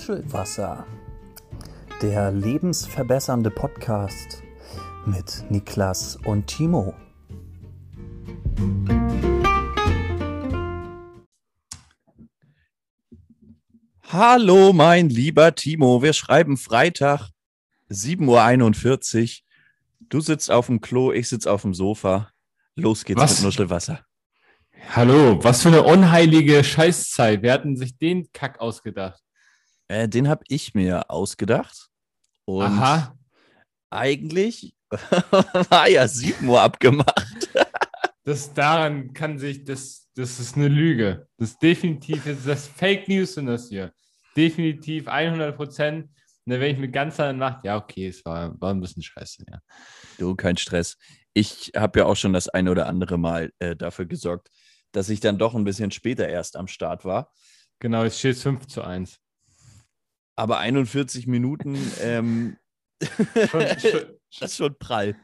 Nuschelwasser, der lebensverbessernde Podcast mit Niklas und Timo. Hallo, mein lieber Timo. Wir schreiben Freitag, 7.41 Uhr. Du sitzt auf dem Klo, ich sitze auf dem Sofa. Los geht's Was? mit Nuschelwasser. Hallo, was für eine unheilige Scheißzeit. Wer hat denn sich den Kack ausgedacht? Äh, den habe ich mir ausgedacht. Und Aha. eigentlich war ja 7 Uhr abgemacht. Das daran kann sich, das, das ist eine Lüge. Das ist definitiv, das ist Fake News in das hier. Definitiv 100 Prozent. Und dann werde ich mit ganzer Nacht, ja, okay, es war, war ein bisschen scheiße, ja. Du, kein Stress. Ich habe ja auch schon das eine oder andere Mal äh, dafür gesorgt, dass ich dann doch ein bisschen später erst am Start war. Genau, es steht 5 zu 1. Aber 41 Minuten, ähm, Schon, schon, das ist schon prall.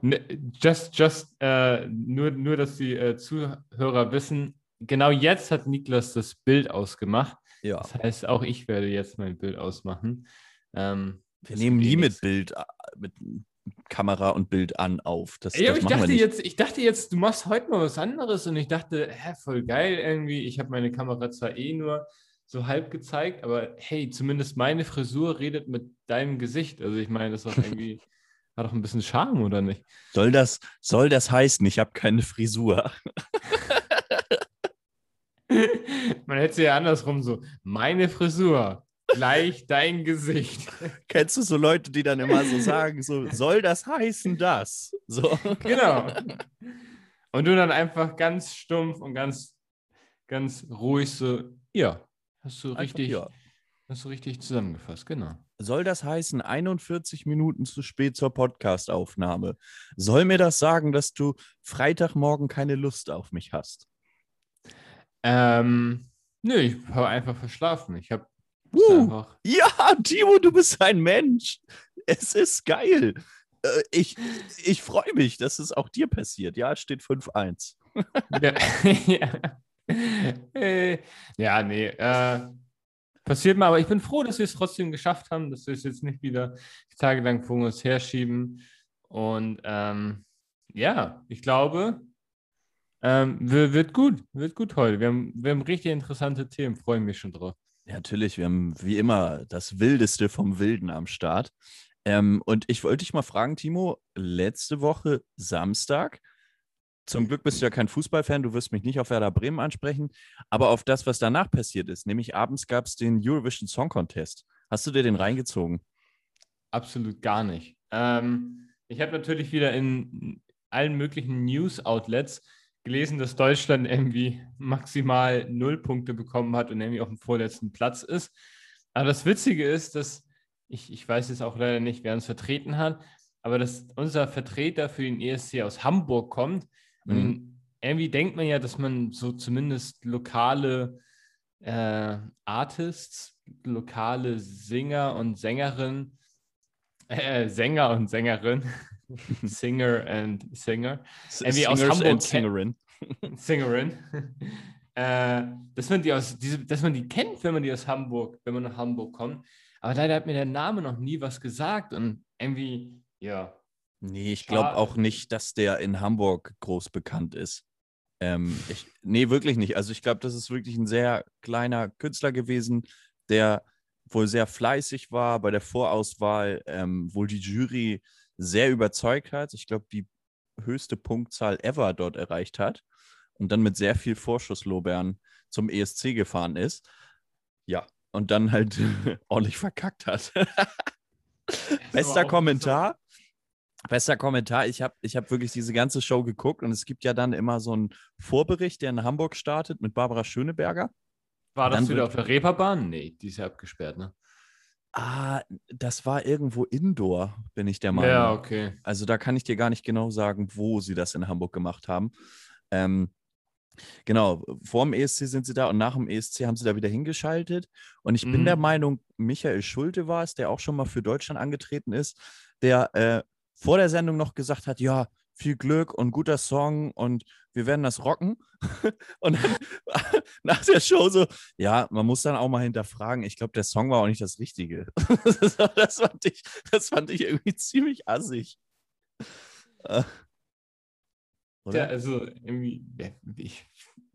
Ne, Just, just, äh, nur, nur, dass die äh, Zuhörer wissen, genau jetzt hat Niklas das Bild ausgemacht. Ja, Das heißt, auch ich werde jetzt mein Bild ausmachen. Ähm, wir nehmen eh nie mit. Bild, äh, mit Kamera und Bild an auf. Das, aber das ich dachte, jetzt, ich dachte jetzt, du machst heute mal was anderes und ich dachte, hä, voll geil irgendwie. Ich habe meine Kamera zwar eh nur so halb gezeigt, aber hey, zumindest meine Frisur redet mit deinem Gesicht. Also ich meine, das ist doch irgendwie, hat doch ein bisschen Charme, oder nicht? Soll das, soll das heißen, ich habe keine Frisur? Man hätte sie ja andersrum so, meine Frisur, gleich dein Gesicht. Kennst du so Leute, die dann immer so sagen, so, soll das heißen das? So. genau. Und du dann einfach ganz stumpf und ganz, ganz ruhig so, ja, hast du Einfach, richtig, ja. hast du richtig zusammengefasst, genau. Soll das heißen, 41 Minuten zu spät zur Podcastaufnahme? Soll mir das sagen, dass du Freitagmorgen keine Lust auf mich hast? Ähm, nö, ich habe einfach verschlafen. Ich habe Uh, einfach. ja, Timo, du bist ein Mensch. Es ist geil. Äh, Ich, ich freue mich, dass es auch dir passiert. Ja, es steht 5-1. Ja, ja. Äh, ja, nee. Äh, passiert mal, aber ich bin froh, dass wir es trotzdem geschafft haben, dass wir es jetzt nicht wieder tagelang vor uns herschieben. Und ähm, ja, ich glaube, ähm, wir- wird gut, wird gut heute. Wir haben, wir haben richtig interessante Themen, freue mich schon drauf. Ja, natürlich, wir haben wie immer das Wildeste vom Wilden am Start. Ähm, und ich wollte dich mal fragen, Timo, letzte Woche Samstag, zum Glück bist du ja kein Fußballfan, du wirst mich nicht auf Werder Bremen ansprechen, aber auf das, was danach passiert ist. Nämlich abends gab es den Eurovision Song Contest. Hast du dir den reingezogen? Absolut gar nicht. Ähm, ich habe natürlich wieder in allen möglichen News-Outlets gelesen, dass Deutschland irgendwie maximal null Punkte bekommen hat und irgendwie auf dem vorletzten Platz ist. Aber das Witzige ist, dass ich, ich weiß jetzt auch leider nicht, wer uns vertreten hat, aber dass unser Vertreter für den ESC aus Hamburg kommt. Und Mhm. irgendwie denkt man ja, dass man so zumindest lokale äh, Artists, lokale Singer und Sängerinnen, äh, Sänger und Sängerin, Singer and Singer, Irgendwie aus Singers Hamburg and kennt- Singerin. Singerin, äh, dass, man die aus, diese, dass man die kennt, wenn man die aus Hamburg, wenn man nach Hamburg kommt. Aber leider hat mir der Name noch nie was gesagt und irgendwie, ja, Nee, ich glaube auch nicht, dass der in Hamburg groß bekannt ist. Ähm, ich, nee, wirklich nicht. Also ich glaube, das ist wirklich ein sehr kleiner Künstler gewesen, der wohl sehr fleißig war bei der Vorauswahl, ähm, wohl die Jury sehr überzeugt hat. Ich glaube, die höchste Punktzahl ever dort erreicht hat und dann mit sehr viel Vorschusslorbeeren zum ESC gefahren ist. Ja, und dann halt ordentlich verkackt hat. Bester Kommentar. Bester Kommentar. Ich habe ich hab wirklich diese ganze Show geguckt und es gibt ja dann immer so einen Vorbericht, der in Hamburg startet mit Barbara Schöneberger. War das wieder auf der Reeperbahn? Nee, die ist ja abgesperrt, ne? Ah, das war irgendwo Indoor, bin ich der Meinung. Ja, okay. Also da kann ich dir gar nicht genau sagen, wo sie das in Hamburg gemacht haben. Ähm, genau, vor dem ESC sind sie da und nach dem ESC haben sie da wieder hingeschaltet. Und ich bin Mhm. der Meinung, Michael Schulte war es, der auch schon mal für Deutschland angetreten ist, der äh, vor der Sendung noch gesagt hat, ja, viel Glück und guter Song und wir werden das rocken. und dann nach der Show so, ja, man muss dann auch mal hinterfragen, ich glaube, der Song war auch nicht das Richtige. das, fand ich, das fand ich irgendwie ziemlich assig. Äh, ja, also irgendwie, ich,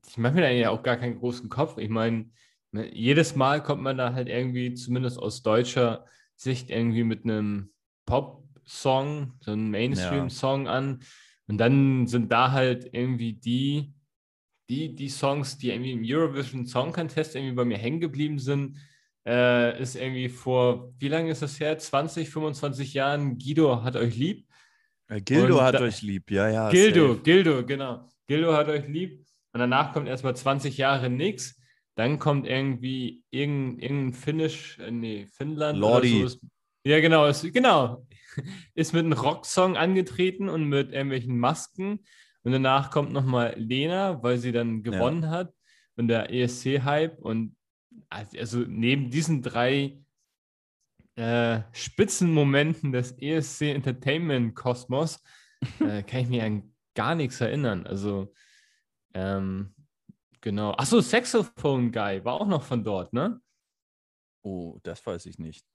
ich mache mir da ja auch gar keinen großen Kopf. Ich meine, ne, jedes Mal kommt man da halt irgendwie, zumindest aus deutscher Sicht, irgendwie mit einem Pop-Song, so einem Mainstream-Song ja. an. Und dann sind da halt irgendwie die, die, die Songs, die irgendwie im Eurovision Song Contest irgendwie bei mir hängen geblieben sind, äh, ist irgendwie vor, wie lange ist das her? 20, 25 Jahren, Guido hat euch lieb. Äh, Gildo Und hat da, euch lieb, ja, ja. Gildo, safe. Gildo, genau. Gildo hat euch lieb. Und danach kommt erstmal 20 Jahre nichts. Dann kommt irgendwie irgendein, irgendein Finnisch, äh, nee, Finnland. Lordi. So. Ja, genau, ist, genau. Ist mit einem Rocksong angetreten und mit irgendwelchen Masken. Und danach kommt nochmal Lena, weil sie dann gewonnen ja. hat. Und der ESC-Hype. Und also neben diesen drei äh, Spitzenmomenten des ESC Entertainment Kosmos äh, kann ich mir an gar nichts erinnern. Also ähm, genau. Achso, Saxophone Guy war auch noch von dort, ne? Oh, das weiß ich nicht.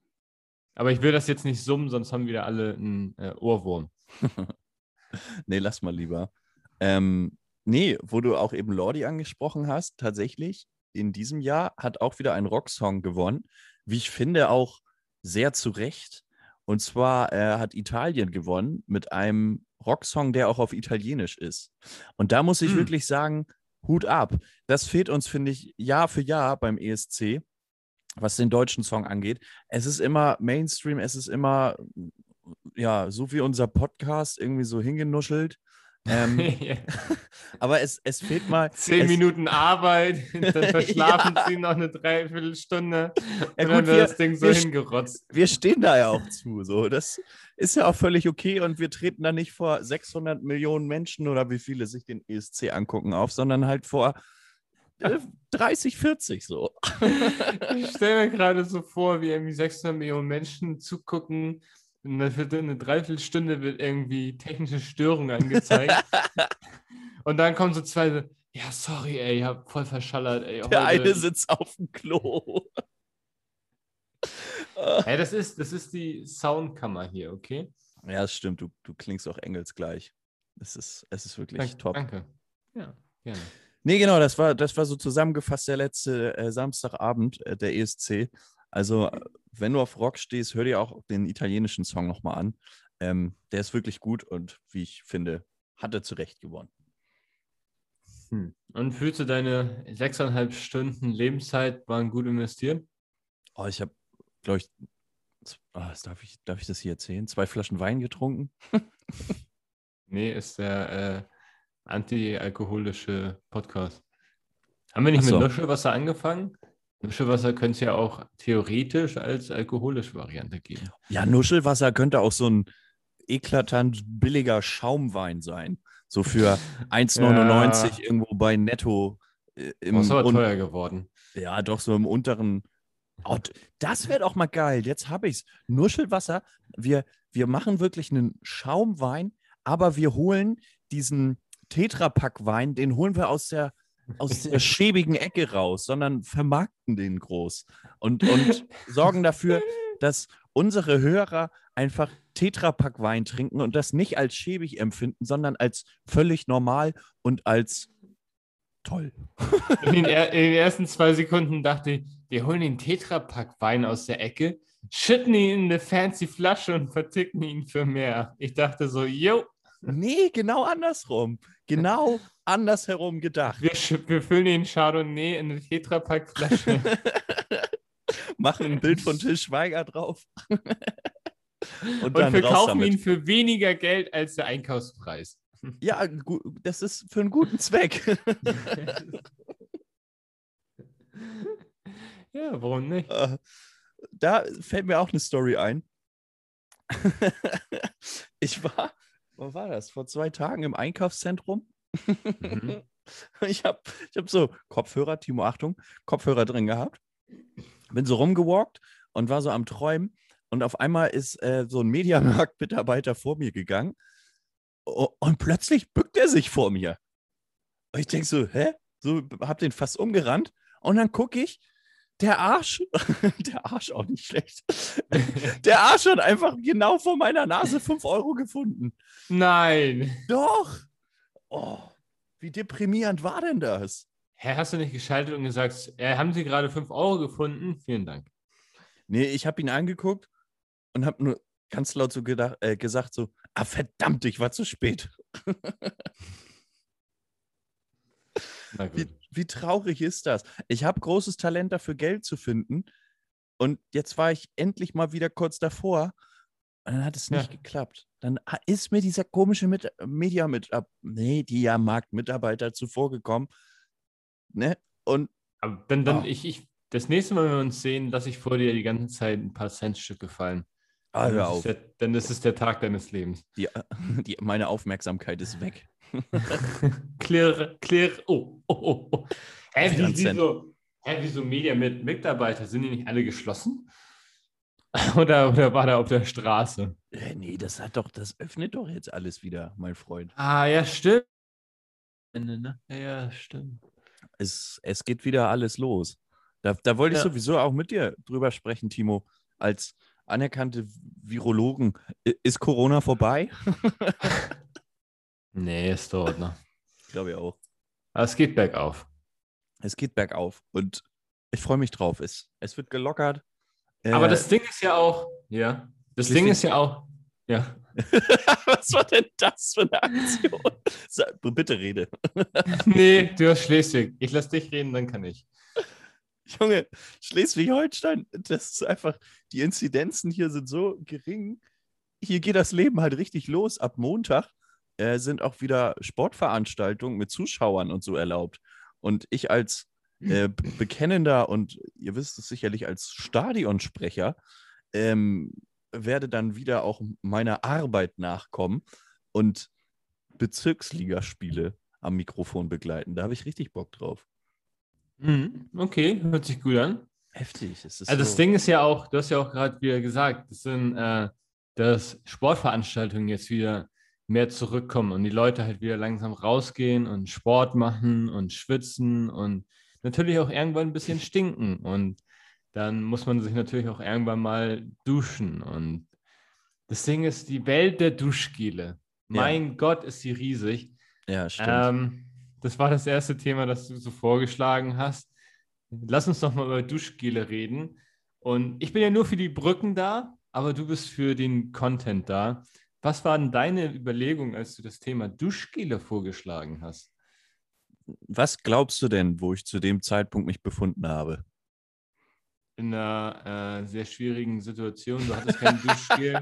Aber ich will das jetzt nicht summen, sonst haben wieder alle einen äh, Ohrwurm. nee, lass mal lieber. Ähm, nee, wo du auch eben Lordi angesprochen hast, tatsächlich in diesem Jahr hat auch wieder ein Rocksong gewonnen. Wie ich finde, auch sehr zu Recht. Und zwar äh, hat Italien gewonnen mit einem Rocksong, der auch auf Italienisch ist. Und da muss ich hm. wirklich sagen, Hut ab. Das fehlt uns, finde ich, Jahr für Jahr beim ESC, was den deutschen Song angeht. Es ist immer Mainstream, es ist immer, ja, so wie unser Podcast irgendwie so hingenuschelt. Ähm, aber es, es fehlt mal. Zehn Minuten Arbeit, dann verschlafen ja. sie noch eine Dreiviertelstunde ja, und gut, dann wird das Ding so wir, hingerotzt. Wir stehen da ja auch zu. So. Das ist ja auch völlig okay und wir treten da nicht vor 600 Millionen Menschen oder wie viele sich den ESC angucken auf, sondern halt vor 30, äh, 40 so. Ich stelle mir gerade so vor, wie irgendwie 600 Millionen Menschen zugucken eine, eine Dreiviertelstunde wird irgendwie technische Störung angezeigt. und dann kommen so zwei, ja, sorry, ey, ich hab voll verschallert, ey. Der heute... eine sitzt auf dem Klo. hey, das ist, das ist die Soundkammer hier, okay? Ja, das stimmt. Du, du klingst auch engelsgleich. Es ist, es ist wirklich Dank, top. Danke. Ja, gerne. Nee, genau, das war, das war so zusammengefasst der letzte äh, Samstagabend äh, der ESC. Also, wenn du auf Rock stehst, hör dir auch den italienischen Song nochmal an. Ähm, der ist wirklich gut und wie ich finde, hat er zu Recht gewonnen. Hm. Und fühlst du deine sechseinhalb Stunden Lebenszeit waren gut investiert? Oh, ich habe, glaube ich, oh, darf ich, darf ich das hier erzählen? Zwei Flaschen Wein getrunken? nee, ist der äh, anti-alkoholische Podcast. Haben wir nicht so. mit Nuschelwasser angefangen? Nuschelwasser könnte es ja auch theoretisch als alkoholische Variante geben. Ja, Nuschelwasser könnte auch so ein eklatant billiger Schaumwein sein. So für 1,99 ja. irgendwo bei Netto. Äh, im ist aber teuer geworden. Ja, doch so im unteren. Oh, das wäre doch mal geil. Jetzt habe ich es. Nuschelwasser. Wir, wir machen wirklich einen Schaumwein, aber wir holen diesen Tetrapack-Wein, den holen wir aus der aus der schäbigen Ecke raus, sondern vermarkten den groß und, und sorgen dafür, dass unsere Hörer einfach Tetrapack Wein trinken und das nicht als schäbig empfinden, sondern als völlig normal und als toll. In den, in den ersten zwei Sekunden dachte ich, wir holen den Tetrapack Wein aus der Ecke, schütten ihn in eine fancy Flasche und verticken ihn für mehr. Ich dachte so, yo. Nee, genau andersrum. Genau andersherum gedacht. Wir, wir füllen den Chardonnay in eine Tetrapack-Flasche. Machen ein Bild von Till Schweiger drauf. Und, und verkaufen ihn für weniger Geld als der Einkaufspreis. Ja, das ist für einen guten Zweck. ja, warum nicht? Äh, da fällt mir auch eine Story ein. ich war, das? Vor zwei Tagen im Einkaufszentrum Mhm. Ich habe ich hab so Kopfhörer, Timo, Achtung, Kopfhörer drin gehabt. Bin so rumgewalkt und war so am Träumen. Und auf einmal ist äh, so ein Mediamarkt-Mitarbeiter vor mir gegangen. Und plötzlich bückt er sich vor mir. Und ich denke so, hä? So, hab den fast umgerannt. Und dann gucke ich, der Arsch, der Arsch auch nicht schlecht. Der Arsch hat einfach genau vor meiner Nase 5 Euro gefunden. Nein. Doch. Oh, wie deprimierend war denn das? Hä, hast du nicht geschaltet und gesagt, äh, haben Sie gerade 5 Euro gefunden? Vielen Dank. Nee, ich habe ihn angeguckt und habe nur ganz laut so gedacht, äh, gesagt so, ah verdammt, ich war zu spät. wie, wie traurig ist das? Ich habe großes Talent dafür, Geld zu finden. Und jetzt war ich endlich mal wieder kurz davor. Und dann hat es nicht ja. geklappt. Dann ist mir dieser komische Mit Media mit Media-Markt-Mitarbeiter zuvorgekommen. Ne? Und Aber dann, dann oh. ich, ich, das nächste Mal, wenn wir uns sehen, lasse ich vor dir die ganze Zeit ein paar Centstücke fallen. Ah, hör auf. Der, ist es der Tag deines Lebens. Die, die, meine Aufmerksamkeit ist weg. clear, clear. Oh, oh, oh. oh. Hä, wie, wieso, hä, wieso Media mit Mitarbeiter? Sind die nicht alle geschlossen? oder, oder war der auf der Straße? Äh, nee, das hat doch, das öffnet doch jetzt alles wieder, mein Freund. Ah, ja, stimmt. Ne? Ja, stimmt. Es, es geht wieder alles los. Da, da wollte ich ja. sowieso auch mit dir drüber sprechen, Timo, als anerkannte Virologen. Ist Corona vorbei? nee, es dauert noch. Glaube ich auch. Aber es geht bergauf. Es geht bergauf und ich freue mich drauf. Es, es wird gelockert. Aber äh, das Ding ist ja auch, ja, das Ding ist ja auch, ja. Was war denn das für eine Aktion? Bitte rede. nee, du hast Schleswig. Ich lasse dich reden, dann kann ich. Junge, Schleswig-Holstein, das ist einfach, die Inzidenzen hier sind so gering. Hier geht das Leben halt richtig los. Ab Montag äh, sind auch wieder Sportveranstaltungen mit Zuschauern und so erlaubt. Und ich als äh, bekennender und ihr wisst es sicherlich als Stadionsprecher ähm, werde dann wieder auch meiner Arbeit nachkommen und Bezirksligaspiele am Mikrofon begleiten. Da habe ich richtig Bock drauf. Mhm, okay, hört sich gut an. Heftig. also so. das Ding ist ja auch, du hast ja auch gerade wieder gesagt, das sind, äh, dass Sportveranstaltungen jetzt wieder mehr zurückkommen und die Leute halt wieder langsam rausgehen und Sport machen und schwitzen und natürlich auch irgendwann ein bisschen stinken. Und dann muss man sich natürlich auch irgendwann mal duschen. Und das Ding ist, die Welt der Duschgele. Mein ja. Gott, ist sie riesig. Ja, stimmt. Ähm, das war das erste Thema, das du so vorgeschlagen hast. Lass uns doch mal über Duschgele reden. Und ich bin ja nur für die Brücken da, aber du bist für den Content da. Was waren deine Überlegungen, als du das Thema Duschgele vorgeschlagen hast? Was glaubst du denn, wo ich zu dem Zeitpunkt mich befunden habe? In einer äh, sehr schwierigen Situation. Du hattest kein Duschgel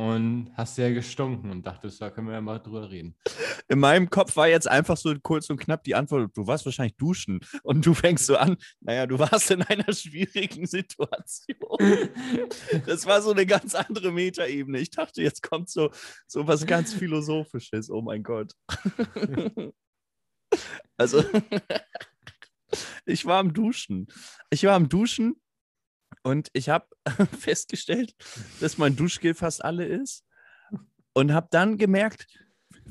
und hast sehr gestunken und dachtest, da können wir ja mal drüber reden. In meinem Kopf war jetzt einfach so kurz und knapp die Antwort, du warst wahrscheinlich duschen und du fängst so an, naja, du warst in einer schwierigen Situation. Das war so eine ganz andere Metaebene. Ich dachte, jetzt kommt so, so was ganz Philosophisches, oh mein Gott. Also, ich war am Duschen. Ich war am Duschen und ich habe festgestellt, dass mein Duschgel fast alle ist und habe dann gemerkt,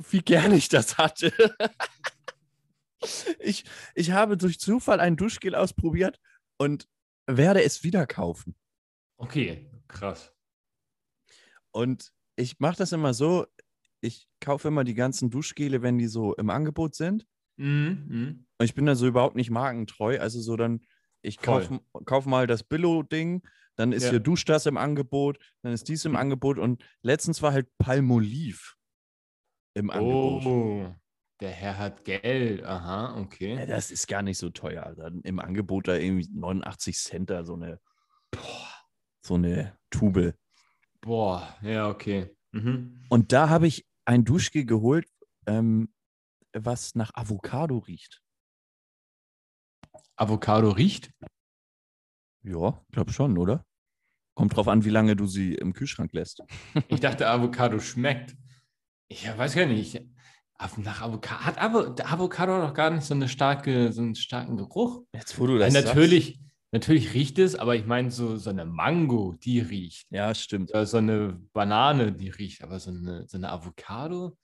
wie gerne ich das hatte. ich, ich habe durch Zufall ein Duschgel ausprobiert und werde es wieder kaufen. Okay, krass. Und ich mache das immer so, ich kaufe immer die ganzen Duschgele, wenn die so im Angebot sind. Mhm, mhm. Und ich bin da so überhaupt nicht markentreu. Also so dann, ich kaufe kauf mal das Billo-Ding, dann ist ja. hier Dusch das im Angebot, dann ist dies im mhm. Angebot und letztens war halt Palmoliv im Angebot. Oh, der Herr hat Geld. Aha, okay. Ja, das ist gar nicht so teuer. Dann Im Angebot da irgendwie 89 Cent da so eine, boah, so eine Tube. Boah, ja, okay. Mhm. Und da habe ich ein Duschgel geholt, ähm, was nach Avocado riecht. Avocado riecht? Ja, glaube schon, oder? Kommt drauf an, wie lange du sie im Kühlschrank lässt. ich dachte, Avocado schmeckt. Ich weiß gar nicht. Nach Avocado hat Avo Avocado noch gar nicht so, eine starke, so einen starken Geruch. Jetzt, wo du das natürlich, sagst. natürlich riecht es, aber ich meine, so, so eine Mango, die riecht. Ja, stimmt. So eine Banane, die riecht, aber so eine, so eine Avocado.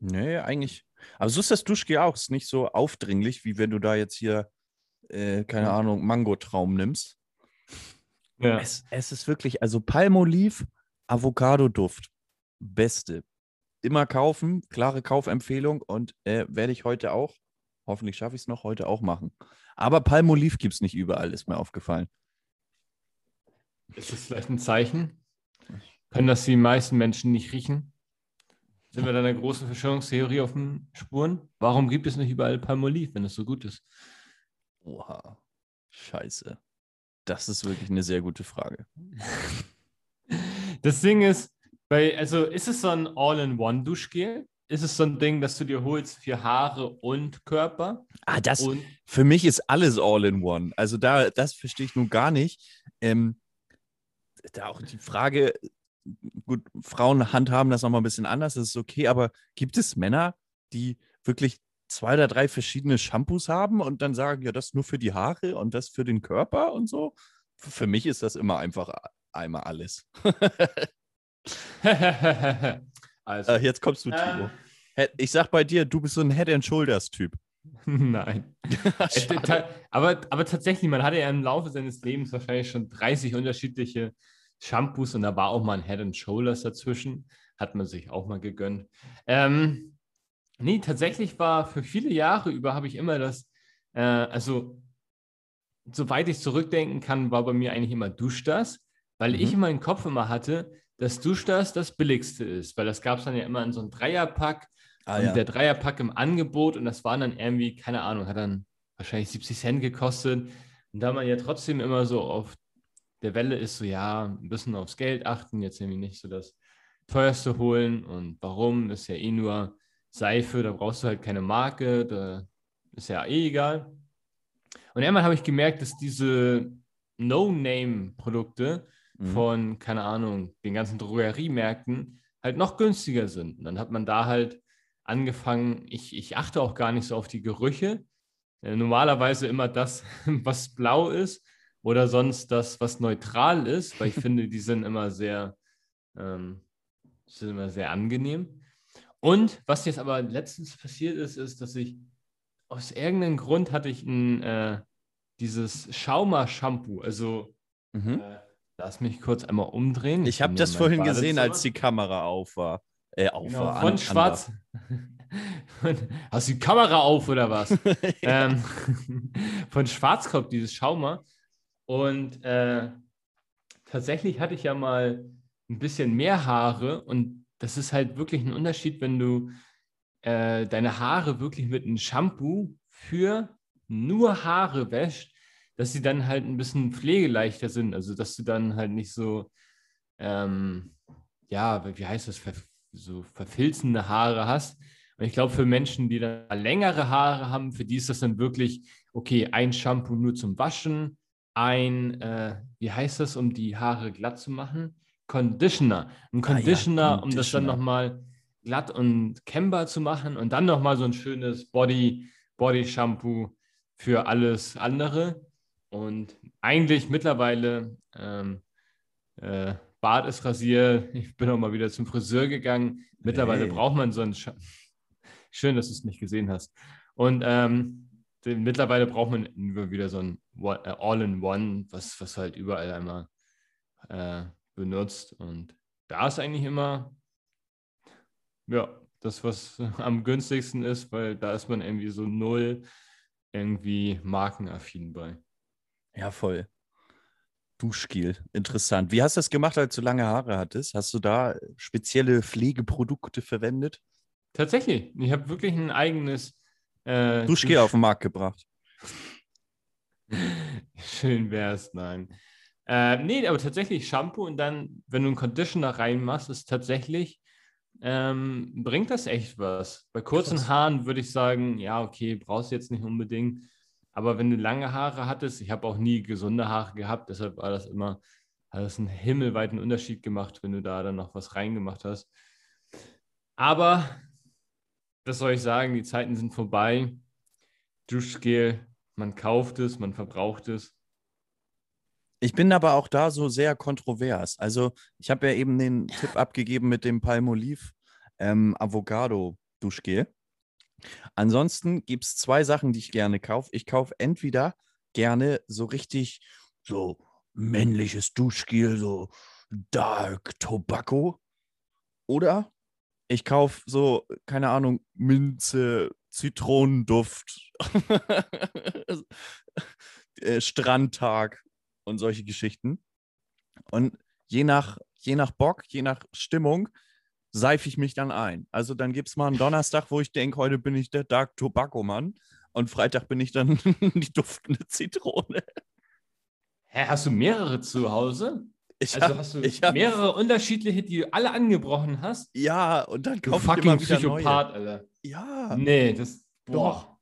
Nee, eigentlich. Aber so ist das Duschgel auch. Ist nicht so aufdringlich, wie wenn du da jetzt hier, äh, keine Ja. Ahnung, Mangotraum nimmst. Ja. Es, es ist wirklich, also Palmolive, Avocado-Duft. Beste. Immer kaufen, klare Kaufempfehlung und äh, werde ich heute auch, hoffentlich schaffe ich es noch, heute auch machen. Aber Palmolive gibt es nicht überall, ist mir aufgefallen. Ist das vielleicht ein Zeichen? Können das die meisten Menschen nicht riechen? Sind wir da einer großen Verschwörungstheorie auf den Spuren? Warum gibt es nicht überall Palmolive, wenn es so gut ist? Oha. Scheiße. Das ist wirklich eine sehr gute Frage. Das Ding ist, bei, also ist es so ein All-in-One-Duschgel? Ist es so ein Ding, das du dir holst für Haare und Körper? Ah, das, Und für mich ist alles all in one. Also da, das verstehe ich nun gar nicht. Ähm, da auch die Frage, gut, Frauen handhaben das nochmal ein bisschen anders, das ist okay, aber gibt es Männer, die wirklich zwei oder drei verschiedene Shampoos haben und dann sagen, ja, das nur für die Haare und das für den Körper und so? Für mich ist das immer einfach einmal alles. also, Äh, jetzt kommst du, Timo. ähm, He- Ich sag bei dir, du bist so ein Head and Shoulders Typ. nein. Ta- aber, aber tatsächlich, man hatte ja im Laufe seines Lebens wahrscheinlich schon 30 unterschiedliche Shampoos und da war auch mal ein Head and Shoulders dazwischen. Hat man sich auch mal gegönnt. Ähm, nee, tatsächlich war für viele Jahre über habe ich immer das, äh, also soweit ich zurückdenken kann, war bei mir eigentlich immer Duschdas, weil Mhm. ich in meinem Kopf immer hatte, dass Duschdas das billigste ist, weil das gab es dann ja immer in so einem Dreierpack Ah, und ja. der Dreierpack im Angebot und das waren dann irgendwie, keine Ahnung, hat dann wahrscheinlich 70 Cent gekostet. Und da man ja trotzdem immer so auf der Welle ist, so ja, ein bisschen aufs Geld achten, jetzt irgendwie nicht so das teuerste holen. Und warum? Ist ja eh nur Seife, da brauchst du halt keine Marke, da ist ja eh egal. Und irgendwann habe ich gemerkt, dass diese No-Name-Produkte Mhm. von, keine Ahnung, den ganzen Drogeriemärkten halt noch günstiger sind. Und dann hat man da halt angefangen, ich, ich achte auch gar nicht so auf die Gerüche. Äh, normalerweise immer das, was blau ist oder sonst das, was neutral ist, weil ich finde, die sind immer sehr, ähm, sind immer sehr angenehm. Und was jetzt aber letztens passiert ist, ist, dass ich aus irgendeinem Grund hatte ich ein, äh, dieses Schauma-Shampoo, also Mhm. äh, lass mich kurz einmal umdrehen. Ich habe bin hier das vorhin gesehen, Badezimmer. als die Kamera auf war. Äh, auf Genau, war. von an- an Schwarz. Hast du die Kamera auf oder was? ähm, von Schwarzkopf, dieses Schaumer. Und äh, tatsächlich hatte ich ja mal ein bisschen mehr Haare und das ist halt wirklich ein Unterschied, wenn du äh, deine Haare wirklich mit einem Shampoo für nur Haare wäscht, dass sie dann halt ein bisschen pflegeleichter sind. Also, dass du dann halt nicht so, ähm, ja, wie heißt das, so verfilzende Haare hast. Und ich glaube, für Menschen, die da längere Haare haben, für die ist das dann wirklich, okay, ein Shampoo nur zum Waschen, ein, äh, wie heißt das, um die Haare glatt zu machen? Conditioner. Ein Ah ja, Conditioner, um das dann Conditioner. nochmal glatt und kämmbar zu machen und dann nochmal so ein schönes Body, Body Shampoo für alles andere. Und eigentlich mittlerweile, ähm, äh, Bart ist rasiert, ich bin auch mal wieder zum Friseur gegangen. Mittlerweile Hey. braucht man so ein Scha Schön, dass du es nicht gesehen hast. Und ähm, den, mittlerweile braucht man wieder so ein äh, All-in-One, was, was halt überall einmal äh, benutzt. Und da ist eigentlich immer, ja, das, was am günstigsten ist, weil da ist man irgendwie so null irgendwie markenaffin bei. Ja, voll. Duschgel, interessant. Wie hast du das gemacht, als du lange Haare hattest? Hast du da spezielle Pflegeprodukte verwendet? Tatsächlich, ich habe wirklich ein eigenes äh, Duschgel auf den Markt gebracht. Schön wär's, nein. Äh, nee, aber tatsächlich Shampoo und dann, wenn du einen Conditioner reinmachst, ist tatsächlich, ähm, bringt das echt was. Bei kurzen Krass. Haaren würde ich sagen, ja, okay, brauchst du jetzt nicht unbedingt. Aber wenn du lange Haare hattest, ich habe auch nie gesunde Haare gehabt, deshalb war das immer, hat das einen himmelweiten Unterschied gemacht, wenn du da dann noch was reingemacht hast. Aber, was soll ich sagen, die Zeiten sind vorbei. Duschgel, man kauft es, man verbraucht es. Ich bin aber auch da so sehr kontrovers. Also, ich habe ja eben den Tipp abgegeben mit dem Palmolive ähm, Avocado Duschgel. Ansonsten gibt es zwei Sachen, die ich gerne kaufe. Ich kaufe entweder gerne so richtig so männliches Duschgel, so Dark Tobacco. Oder ich kaufe so, keine Ahnung, Minze, Zitronenduft, äh, Strandtag und solche Geschichten. Und je nach, je nach Bock, je nach Stimmung, seife ich mich dann ein. Also dann gibt es mal einen Donnerstag, wo ich denke, heute bin ich der Dark Tobacco Mann. Und Freitag bin ich dann die duftende Zitrone. Hä, hast du mehrere zu Hause? Ich also hab, hast du ich hab, mehrere unterschiedliche, die du alle angebrochen hast? Ja, und dann Du kaufe ich fucking immer wieder Psychopath, neue. Alter. Ja, Nee, das. Doch. Boah.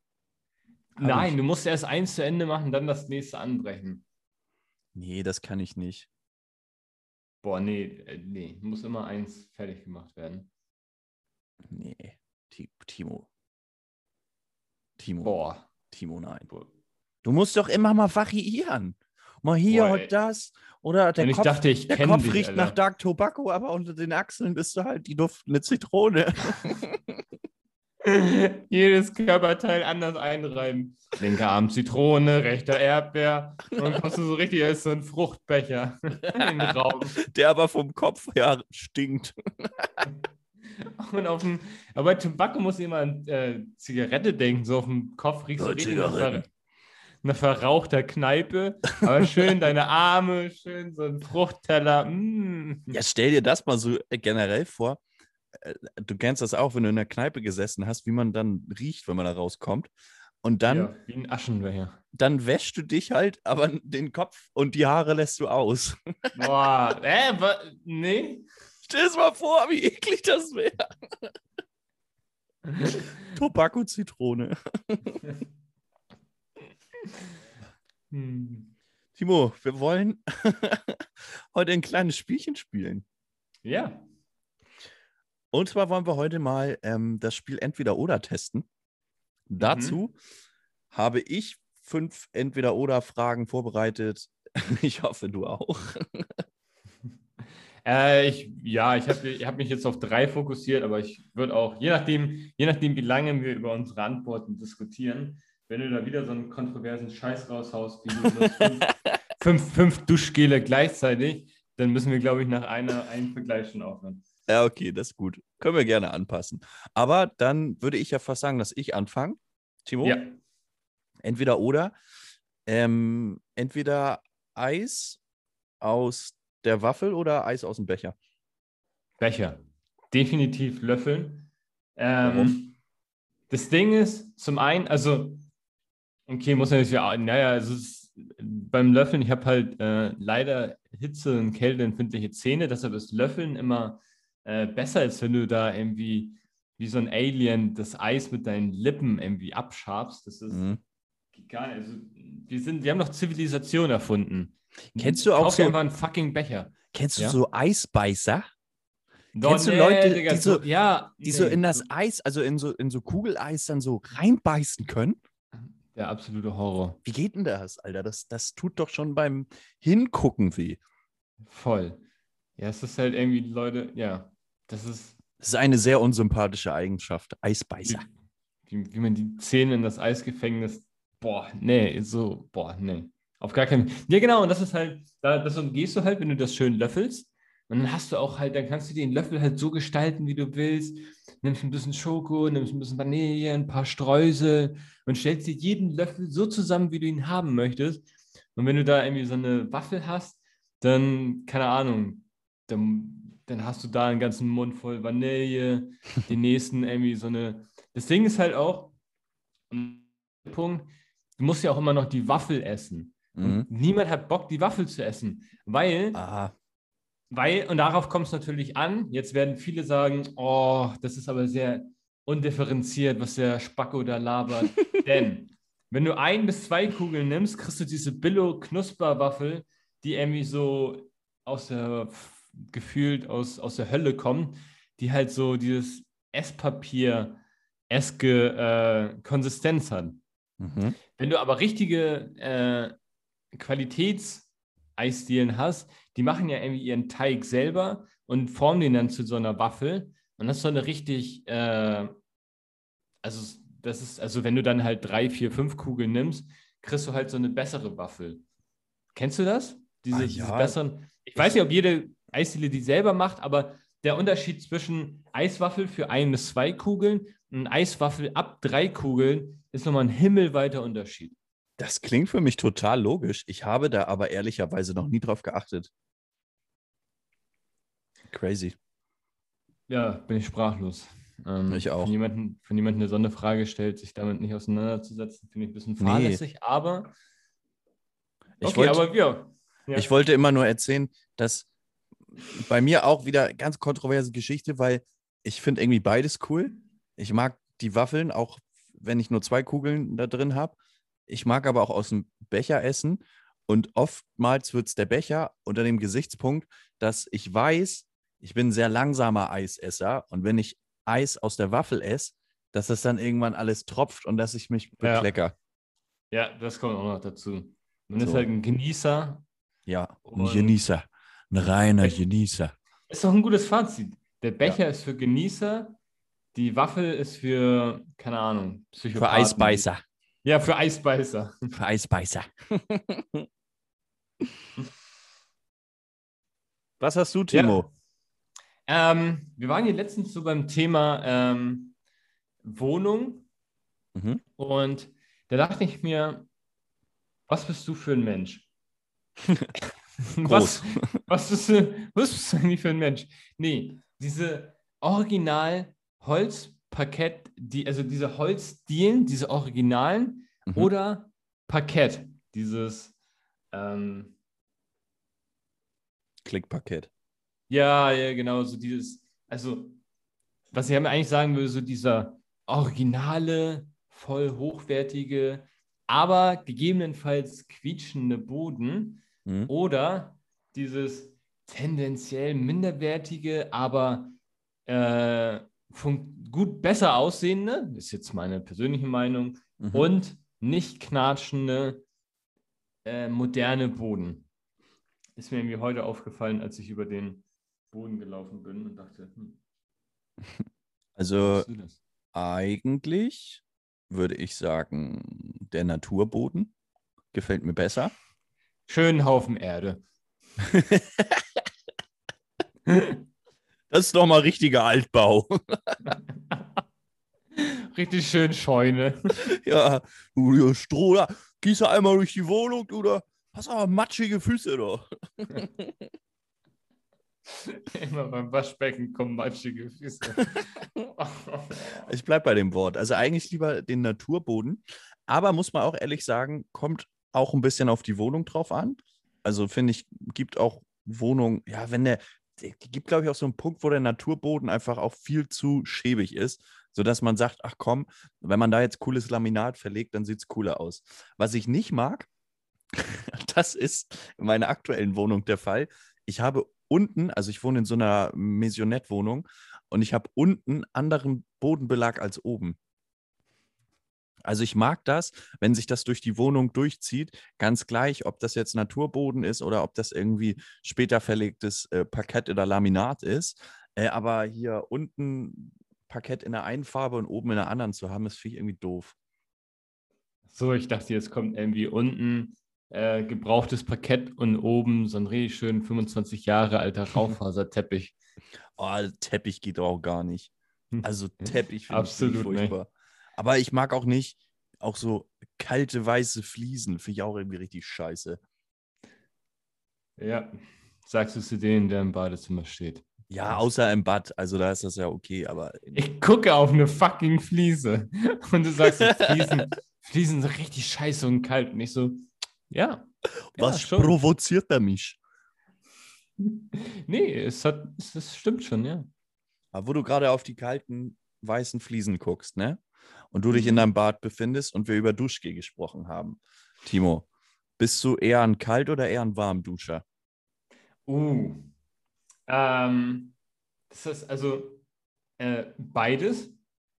Hab Nein, du musst erst eins zu Ende machen, dann das nächste anbrechen. Nee, das kann ich nicht. Boah, nee, äh, nee, muss immer eins fertig gemacht werden. Nee, Ti- Timo. Timo, Boah. Timo, nein. Boah. Du musst doch immer mal variieren. Mal hier, Boah, ey. das. Oder der Und ich Kopf, dachte, ich der Kopf dich, riecht Alter. nach Dark Tobacco, aber unter den Achseln bist du halt die duftende Zitrone. Jedes Körperteil anders einreiben. Linker Arm Zitrone, rechter Erdbeer. Und dann kommst du so richtig als so ein Fruchtbecher in den Raum. der aber vom Kopf her stinkt. Und auf dem, aber bei Tobacco muss ich immer an äh, Zigarette denken. So auf dem Kopf riechst du richtig nach, nach verrauchter Kneipe. Aber schön deine Arme, schön so ein Fruchtteller. Mm. Ja, stell dir das mal so generell vor. Äh, Du kennst das auch, wenn du in der Kneipe gesessen hast, wie man dann riecht, wenn man da rauskommt. Und dann, ja, wie ein Aschenbecher. dann wäschst du dich halt, aber den Kopf und die Haare lässt du aus. Boah, äh, nee. Stell dir mal vor, wie eklig das wäre. Tobacco-Zitrone. Hm. Timo, wir wollen heute ein kleines Spielchen spielen. Ja, Und zwar wollen wir heute mal ähm, das Spiel Entweder-Oder testen. Dazu habe ich fünf Entweder-Oder-Fragen vorbereitet. Ich hoffe, du auch. Äh, ich, ja, ich habe hab mich jetzt auf drei fokussiert, aber ich würde auch, je nachdem, je nachdem, wie lange wir über unsere Antworten diskutieren, wenn du da wieder so einen kontroversen Scheiß raushaust, wie du fünf, fünf, fünf Duschgele gleichzeitig, dann müssen wir, glaube ich, nach einer einen Vergleich schon aufhören. Ja, okay, das ist gut. Können wir gerne anpassen. Aber dann würde ich ja fast sagen, dass ich anfange. Timo, Ja, entweder oder. Ähm, entweder Eis aus der Waffel oder Eis aus dem Becher. Becher. Definitiv Löffeln. Ähm, Warum? Das Ding ist, zum einen, also, okay, muss man jetzt ja, naja, also es beim Löffeln, ich habe halt äh, leider Hitze- und Kälteempfindliche Zähne, deshalb ist Löffeln immer äh, besser, als wenn du da irgendwie wie so ein Alien das Eis mit deinen Lippen irgendwie abschabst. Das ist Mhm. nicht, also, wir, sind, wir haben doch Zivilisation erfunden. Kennst du auch Kauf so- einfach einen fucking Becher. Kennst du Ja. so Eisbeißer? Doch, Kennst du Leute, Digga, die so- ja, Die so nee, in das Eis, also in so, in so Kugeleis dann so reinbeißen können? Der absolute Horror. Wie geht denn das, Alter? Das, das tut doch schon beim Hingucken weh. Voll. Ja, es ist halt irgendwie, die Leute, ja, das ist, Das ist eine sehr unsympathische Eigenschaft. wie, Eisbeißer. wie, wie man die Zähne in das Eisgefängnis, boah, nee, so, boah, nee. Auf gar keinen Ja, genau, und das ist halt, da, das umgehst du halt, wenn du das schön löffelst. Und dann hast du auch halt, dann kannst du den Löffel halt so gestalten, wie du willst. Nimmst ein bisschen Schoko, nimmst ein bisschen Vanille, ein paar Streusel und stellst dir jeden Löffel so zusammen, wie du ihn haben möchtest. Und wenn du da irgendwie so eine Waffel hast, dann, keine Ahnung, dann, dann hast du da einen ganzen Mund voll Vanille, den nächsten irgendwie so eine. Das Ding ist halt auch, Punkt, du musst ja auch immer noch die Waffel essen. Mhm. Niemand hat Bock, die Waffel zu essen, weil Ah, weil, und darauf kommt es natürlich an, jetzt werden viele sagen, oh, das ist aber sehr undifferenziert, was der Spacko da labert. Denn wenn du ein bis zwei Kugeln nimmst, kriegst du diese Billo-Knusperwaffel, die irgendwie so aus der, gefühlt aus, aus der Hölle kommt, die halt so dieses Esspapier-eske äh, Konsistenz hat. mhm. Wenn du aber richtige äh, Qualitätseisdielen hast, die machen ja irgendwie ihren Teig selber und formen den dann zu so einer Waffel. Und das ist so eine richtig, äh, also das ist, also wenn du dann halt drei, vier, fünf Kugeln nimmst, kriegst du halt so eine bessere Waffel. Kennst du das? Diese, Ah, diese ja. besseren. Ich weiß nicht, ob jede Eisdiele die selber macht, aber der Unterschied zwischen Eiswaffel für ein bis zwei Kugeln und Eiswaffel ab drei Kugeln ist nochmal ein himmelweiter Unterschied. Das klingt für mich total logisch. Ich habe da aber ehrlicherweise noch nie drauf geachtet. Crazy. Ja, bin ich sprachlos. Ähm, Ich auch. Von jemandem, von jemandem, der so eine Frage stellt, sich damit nicht auseinanderzusetzen, finde ich ein bisschen Nee. fahrlässig, aber. Ich okay, wollte- aber ja. ja. Ich wollte immer nur erzählen, dass bei mir auch wieder ganz kontroverse Geschichte, weil ich finde irgendwie beides cool. Ich mag die Waffeln, auch wenn ich nur zwei Kugeln da drin habe. Ich mag aber auch aus dem Becher essen. Und oftmals wird es der Becher unter dem Gesichtspunkt, dass ich weiß, ich bin ein sehr langsamer Eisesser. Und wenn ich Eis aus der Waffel esse, dass das dann irgendwann alles tropft und dass ich mich Ja. beklecker. ja, das kommt auch noch dazu. Man ist So. halt ein Genießer. Ja, ein Genießer. Ein reiner Genießer. Ist doch ein gutes Fazit. Der Becher ist für Genießer, die Waffel ist für, keine Ahnung, Für Psychopathen. Eisbeißer. Ja, für Eisbeißer. Für Eisbeißer. Was hast du, Timo? Ähm, wir waren hier letztens so beim Thema ähm, Wohnung Mhm. und da dachte ich mir, was bist du für ein Mensch? was, was, bist du, was bist du eigentlich für ein Mensch? Nee, diese original Holzparkett, die, also diese Holzdielen, diese Originalen Mhm. oder Parkett, dieses ähm, Klickpaket. Ja, ja, genau, so dieses, also, was ich eigentlich sagen will, so dieser originale, voll hochwertige, aber gegebenenfalls quietschende Boden Mhm. oder dieses tendenziell minderwertige, aber äh, gut besser aussehende, ist jetzt meine persönliche Meinung, Mhm. und nicht knatschende, äh, moderne Boden. Ist mir irgendwie heute aufgefallen, als ich über den Boden gelaufen bin und dachte, hm, Also eigentlich würde ich sagen, der Naturboden gefällt mir besser. Schönen Haufen Erde. Das ist doch mal richtiger Altbau. Richtig schön Scheune. ja, du, Stroh, da gehst du einmal durch die Wohnung, du, da hast aber matschige Füße, doch. Immer beim Waschbecken kommen matschige Füße. Ich bleib bei dem Wort. Also eigentlich lieber den Naturboden. Aber muss man auch ehrlich sagen, kommt auch ein bisschen auf die Wohnung drauf an. Also finde ich, gibt auch Wohnungen, ja, wenn der, der gibt, glaube ich, auch so einen Punkt, wo der Naturboden einfach auch viel zu schäbig ist, sodass man sagt, ach komm, wenn man da jetzt cooles Laminat verlegt, dann sieht es cooler aus. Was ich nicht mag, das ist in meiner aktuellen Wohnung der Fall. Ich habe unten, also ich wohne in so einer Maisonette-Wohnung und ich habe unten anderen Bodenbelag als oben. Also ich mag das, wenn sich das durch die Wohnung durchzieht, ganz gleich, ob das jetzt Naturboden ist oder ob das irgendwie später verlegtes äh, Parkett oder Laminat ist. Äh, aber hier unten Parkett in der einen Farbe und oben in der anderen zu haben, ist finde ich irgendwie doof. So, ich dachte, jetzt kommt irgendwie unten äh, gebrauchtes Parkett und oben so ein richtig schön 25 Jahre alter Raufaserteppich. Oh, Teppich geht auch gar nicht. Also Teppich finde ich Absolut ziemlich nicht. Aber ich mag auch nicht auch so kalte weiße Fliesen, finde ich auch irgendwie richtig scheiße. Ja, sagst du zu denen, der im Badezimmer steht. Ja, außer im Bad, also da ist das ja okay, aber Ich gucke auf eine fucking Fliese und du sagst, Fliesen, Fliesen sind richtig scheiße und kalt. Und ich so, ja. was ja, provoziert er mich? Nee, es, hat, es, es stimmt schon, ja. Aber wo du gerade auf die kalten weißen Fliesen guckst, ne? Und du dich in Mhm. deinem Bad befindest und wir über Duschgel gesprochen haben. Timo, bist du eher ein Kalt- oder eher ein Warmduscher? Uh. Ähm, das ist also äh, beides.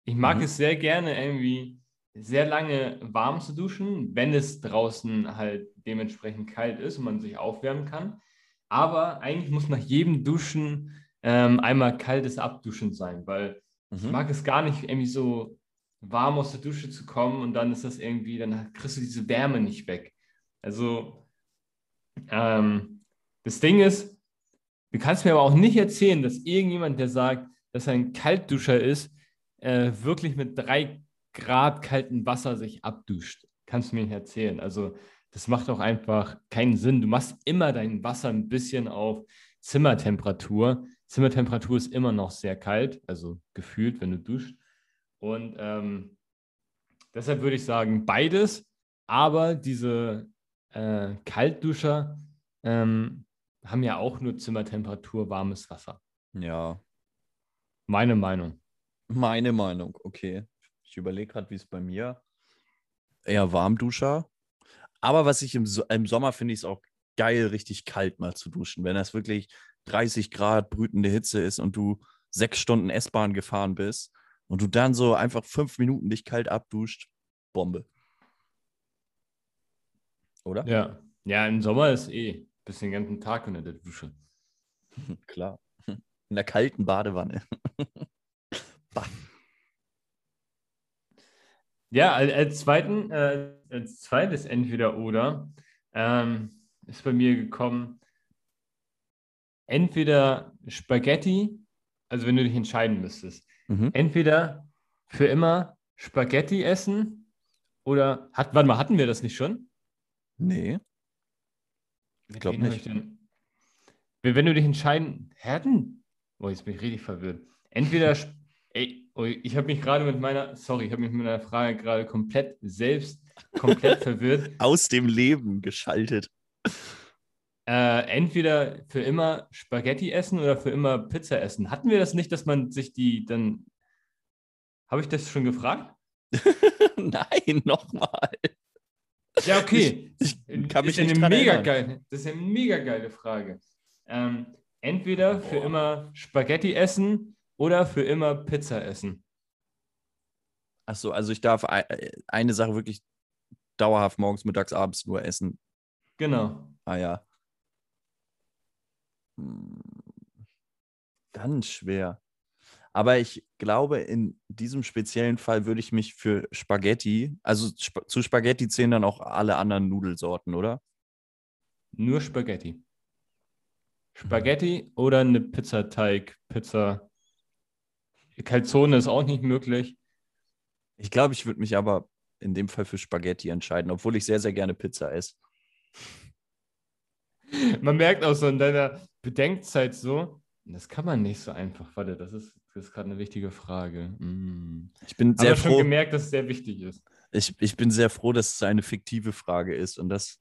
Ich mag Mhm. es sehr gerne, irgendwie sehr lange warm zu duschen, wenn es draußen halt dementsprechend kalt ist und man sich aufwärmen kann. Aber eigentlich muss nach jedem Duschen ähm, einmal kaltes Abduschen sein, weil ich Mhm. mag es gar nicht irgendwie so warm aus der Dusche zu kommen und dann ist das irgendwie, dann kriegst du diese Wärme nicht weg. Also ähm, das Ding ist, du kannst mir aber auch nicht erzählen, dass irgendjemand, der sagt, dass er ein Kaltduscher ist, äh, wirklich mit drei Grad kaltem Wasser sich abduscht. Kannst du mir nicht erzählen. Also das macht auch einfach keinen Sinn. Du machst immer dein Wasser ein bisschen auf Zimmertemperatur. Zimmertemperatur ist immer noch sehr kalt, also gefühlt, wenn du duscht. Und ähm, deshalb würde ich sagen, beides. Aber diese äh, Kaltduscher ähm, haben ja auch nur Zimmertemperatur, warmes Wasser. Ja. Meine Meinung. Meine Meinung, okay. Ich überlege gerade, wie es bei mir eher Warmduscher. Aber was ich im, so im Sommer finde es auch geil, richtig kalt mal zu duschen. Wenn das wirklich 30 Grad brütende Hitze ist und du sechs Stunden S-Bahn gefahren bist und du dann so einfach fünf Minuten dich kalt abduscht, Bombe. Oder? Ja. Ja, im Sommer ist eh bis den ganzen Tag unter der Dusche. Klar. In der kalten Badewanne. bah. Ja, als, zweiten, äh, als zweites entweder oder ähm, ist bei mir gekommen, entweder Spaghetti, also wenn du dich entscheiden müsstest, mhm. entweder für immer Spaghetti essen oder hat, warte mal, hatten wir das nicht schon? Nee. Ich glaube nicht. Wenn du dich entscheiden hätten, oh, jetzt bin ich richtig verwirrt. Entweder, ey, oh, ich habe mich gerade mit meiner, sorry, ich habe mich mit meiner Frage gerade komplett selbst komplett verwirrt. Aus dem Leben geschaltet. Äh, entweder für immer Spaghetti essen oder für immer Pizza essen. Hatten wir das nicht, dass man sich die dann. Habe ich das schon gefragt? Nein, nochmal. Ja, okay. Ich, ich kann mich ist nicht eine mega erinnern. geile, Das ist eine mega geile Frage. Ähm, entweder Boah. für immer Spaghetti essen oder für immer Pizza essen. Achso, also ich darf eine Sache wirklich dauerhaft morgens, mittags, abends nur essen. Genau. Ah ja. Hm. Ganz schwer. Aber ich glaube, in diesem speziellen Fall würde ich mich für Spaghetti, also sp zu Spaghetti zählen dann auch alle anderen Nudelsorten, oder? Nur Spaghetti. Spaghetti oder eine Pizzateig, Pizza. Calzone ist auch nicht möglich. Ich glaube, ich würde mich aber in dem Fall für Spaghetti entscheiden, obwohl ich sehr, sehr gerne Pizza esse. Man merkt auch so in deiner Bedenkzeit so, das kann man nicht so einfach. Warte, das ist, das ist gerade eine wichtige Frage. Mm. Ich bin sehr Aber froh. schon gemerkt, dass es sehr wichtig ist. Ich, ich bin sehr froh, dass es eine fiktive Frage ist und dass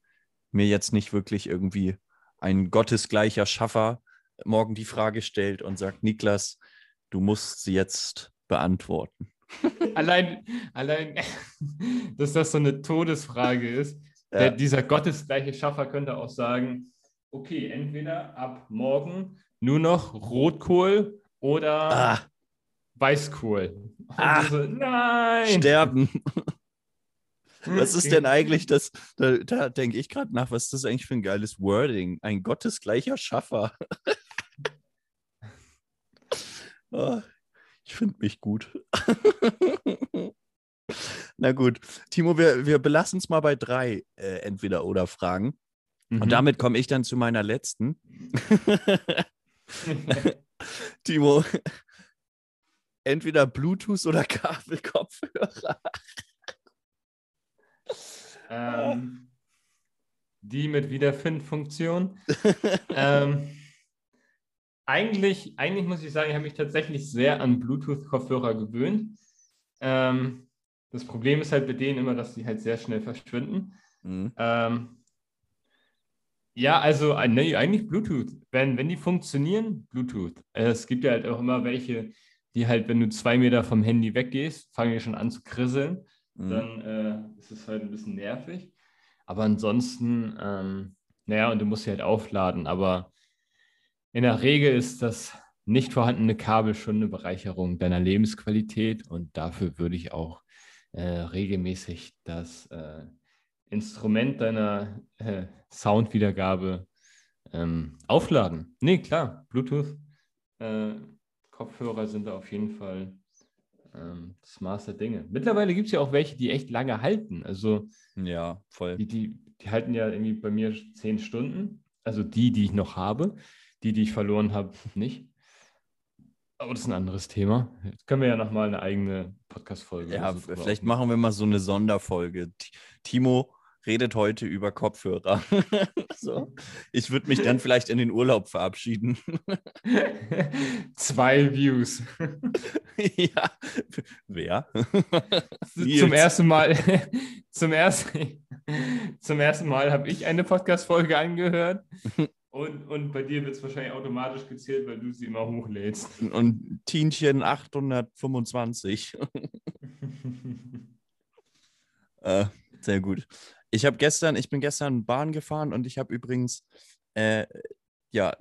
mir jetzt nicht wirklich irgendwie ein gottesgleicher Schaffer morgen die Frage stellt und sagt, Niklas, du musst sie jetzt beantworten. allein, allein, dass das so eine Todesfrage ist. Ja. Der, dieser gottesgleiche Schaffer könnte auch sagen, okay, entweder ab morgen nur noch Rotkohl oder ah. Weißkohl. Ah. So, nein! Sterben. Was ist denn eigentlich das? Da, da denke ich gerade nach, was ist das eigentlich für ein geiles Wording? Ein gottesgleicher Schaffer. oh, ich finde mich gut. Na gut, Timo, wir, wir belassen es mal bei drei äh, Entweder-Oder-Fragen. Mhm. Und damit komme ich dann zu meiner letzten. Timo, entweder Bluetooth oder Kabelkopfhörer. Ähm, die mit Wiederfindfunktion. ähm, eigentlich, eigentlich muss ich sagen, ich habe mich tatsächlich sehr an Bluetooth-Kopfhörer gewöhnt. Ähm, das Problem ist halt bei denen immer, dass sie halt sehr schnell verschwinden. Mhm. Ähm, ja, also äh, nee, eigentlich Bluetooth. Wenn, wenn die funktionieren, Bluetooth. Äh, es gibt ja halt auch immer welche, die halt, wenn du zwei Meter vom Handy weggehst, fangen die schon an zu krisseln. Mhm. Dann äh, ist es halt ein bisschen nervig. Aber ansonsten, ähm, naja, und du musst sie halt aufladen. Aber in der Regel ist das nicht vorhandene Kabel schon eine Bereicherung deiner Lebensqualität und dafür würde ich auch äh, regelmäßig das äh, Instrument deiner äh, Soundwiedergabe ähm, aufladen. Nee, klar, Bluetooth. Äh, Kopfhörer sind da auf jeden Fall ähm, das Maß der Dinge. Mittlerweile gibt es ja auch welche, die echt lange halten. Also Ja, voll. die, die, die halten ja irgendwie bei mir zehn Stunden. Also die, die ich noch habe. Die, die ich verloren habe, nicht. Aber das ist ein anderes Thema. Jetzt können wir ja nochmal eine eigene Podcast-Folge. Ja, vielleicht machen wir mal so eine Sonderfolge. Ti- Timo redet heute über Kopfhörer. so. Ich würde mich dann vielleicht in den Urlaub verabschieden. Zwei Views. ja. Wer? zum ersten Mal, zum ersten, zum ersten Mal habe ich eine Podcast-Folge angehört. Und, und bei dir wird es wahrscheinlich automatisch gezählt, weil du sie immer hochlädst. Und Tienchen 825. Äh, sehr gut. Ich habe gestern, ich bin gestern Bahn gefahren und ich habe übrigens äh, ja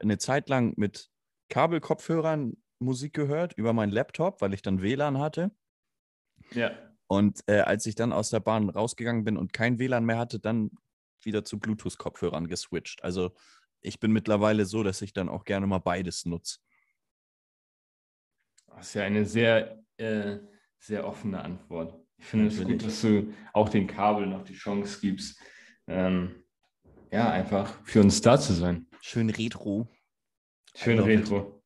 eine Zeit lang mit Kabelkopfhörern Musik gehört über meinen Laptop, weil ich dann WLAN hatte. ja. Und äh, als ich dann aus der Bahn rausgegangen bin und kein WLAN mehr hatte, dann wieder zu Bluetooth-Kopfhörern geswitcht. Also ich bin mittlerweile so, dass ich dann auch gerne mal beides nutze. Das ist ja eine sehr, äh, sehr offene Antwort. Ich finde es gut, dass du auch den Kabel noch die Chance gibst, ähm, ja, einfach für uns da zu sein. Schön retro. Schön retro.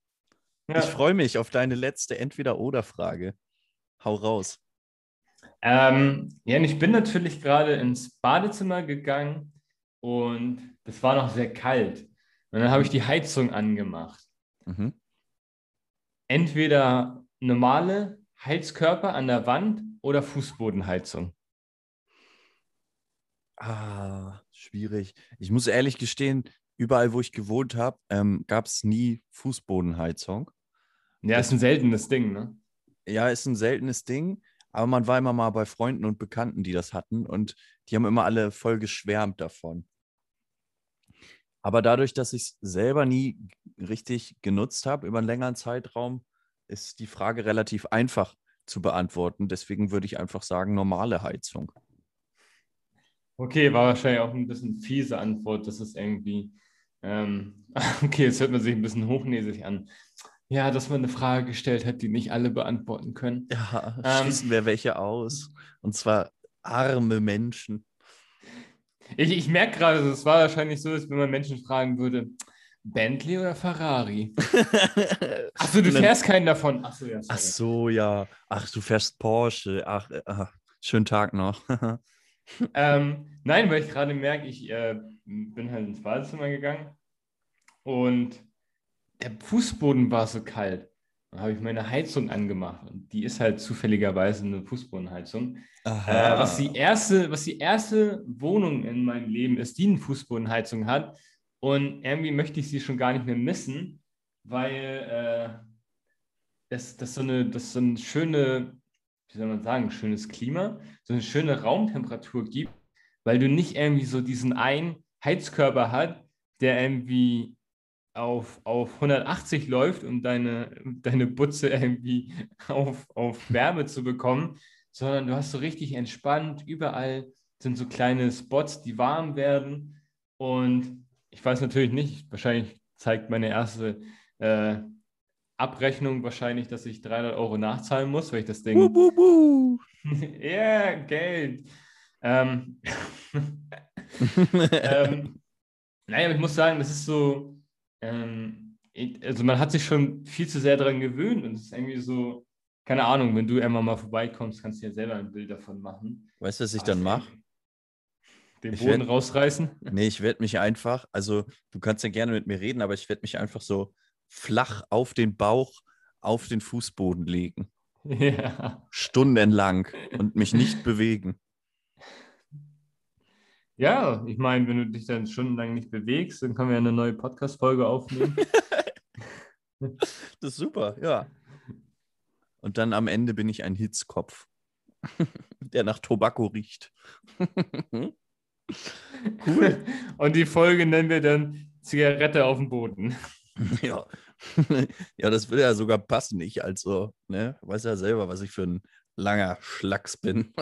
Ja. Ich freue mich auf deine letzte Entweder-Oder-Frage. Hau raus. Ähm, ja, ich bin natürlich gerade ins Badezimmer gegangen und es war noch sehr kalt. Und dann habe ich die Heizung angemacht. Mhm. Entweder normale Heizkörper an der Wand oder Fußbodenheizung. Ah, schwierig. Ich muss ehrlich gestehen, überall, wo ich gewohnt habe, ähm, gab es nie Fußbodenheizung. Ja, ist ein seltenes Ding, ne? Ja, ist ein seltenes Ding, aber man war immer mal bei Freunden und Bekannten, die das hatten und die haben immer alle voll geschwärmt davon. Aber dadurch, dass ich es selber nie richtig genutzt habe über einen längeren Zeitraum, ist die Frage relativ einfach zu beantworten. Deswegen würde ich einfach sagen, normale Heizung. Okay, war wahrscheinlich auch ein bisschen fiese Antwort. Das ist irgendwie, ähm, okay, jetzt hört man sich ein bisschen hochnäsig an. Ja, dass man eine Frage gestellt hat, die nicht alle beantworten können. Ja, Ähm. schließen wir welche aus. Und zwar arme Menschen. Ich, ich merke gerade, es war wahrscheinlich so, als wenn man Menschen fragen würde, Bentley oder Ferrari? Achso, du fährst keinen davon. Achso, ja, Ach sorry. so, ja. Ach, du fährst Porsche. Ach, äh, ach schönen Tag noch. Ähm, nein, weil ich gerade merke, ich äh, bin halt ins Badezimmer gegangen und der Fußboden war so kalt. Dann habe ich meine Heizung angemacht und die ist halt zufälligerweise eine Fußbodenheizung. Äh, was, die erste, was die erste Wohnung in meinem Leben ist, die eine Fußbodenheizung hat. Und irgendwie möchte ich sie schon gar nicht mehr missen, weil äh, das, das, so eine, das so eine schöne, wie soll man sagen, schönes Klima, so eine schöne Raumtemperatur gibt, weil du nicht irgendwie so diesen einen Heizkörper hast, der irgendwie auf, auf 180 läuft, um deine, deine Butze irgendwie auf, auf Wärme zu bekommen, sondern du hast so richtig entspannt, überall sind so kleine Spots, die warm werden. Und ich weiß natürlich nicht, wahrscheinlich zeigt meine erste äh, Abrechnung wahrscheinlich, dass ich 300 Euro nachzahlen muss, weil ich das Ding... Wuh. Ja, Geld. Ähm, ähm, naja, aber ich muss sagen, das ist so, ähm, also man hat sich schon viel zu sehr daran gewöhnt und es ist irgendwie so, keine Ahnung, wenn du einmal mal vorbeikommst, kannst du ja selber ein Bild davon machen. Weißt du, was ich Aber dann mache? Den Ich Boden werd- rausreißen. Nee, ich werde mich einfach, also du kannst ja gerne mit mir reden, aber ich werde mich einfach so flach auf den Bauch, auf den Fußboden legen. Ja. Stundenlang und mich nicht bewegen. ja, ich meine, wenn du dich dann stundenlang nicht bewegst, dann können wir eine neue Podcast-Folge aufnehmen. Das ist super, ja. Und dann am Ende bin ich ein Hitzkopf, der nach Tobacco riecht. cool. Und die Folge nennen wir dann Zigarette auf dem Boden. Ja. ja, das würde ja sogar passen. Ich also, ne, weiß ja selber, was ich für ein langer Schlacks bin.